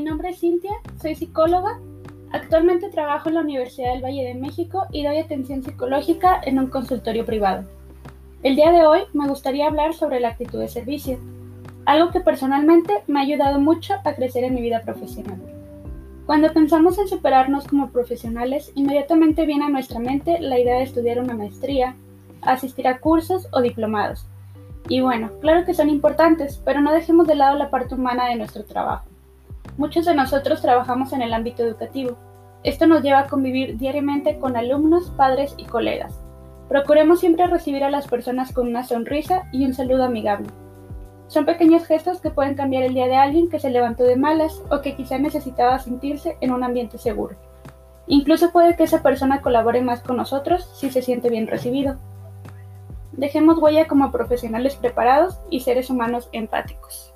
nombre es Cintia, soy psicóloga. Actualmente trabajo en la Universidad del Valle de México y doy atención psicológica en un consultorio privado. El día de hoy me gustaría hablar sobre la actitud de servicio, algo que personalmente me ha ayudado mucho a crecer en mi vida profesional. Cuando pensamos en superarnos como profesionales, inmediatamente viene a nuestra mente la idea de estudiar una maestría, asistir a cursos o diplomados. Y bueno, claro que son importantes, pero no dejemos de lado la parte humana de nuestro trabajo. Muchos de nosotros trabajamos en el ámbito educativo. Esto nos lleva a convivir diariamente con alumnos, padres y colegas. Procuremos siempre recibir a las personas con una sonrisa y un saludo amigable. Son pequeños gestos que pueden cambiar el día de alguien que se levantó de malas o que quizá necesitaba sentirse en un ambiente seguro. Incluso puede que esa persona colabore más con nosotros si se siente bien recibido. Dejemos huella como profesionales preparados y seres humanos empáticos.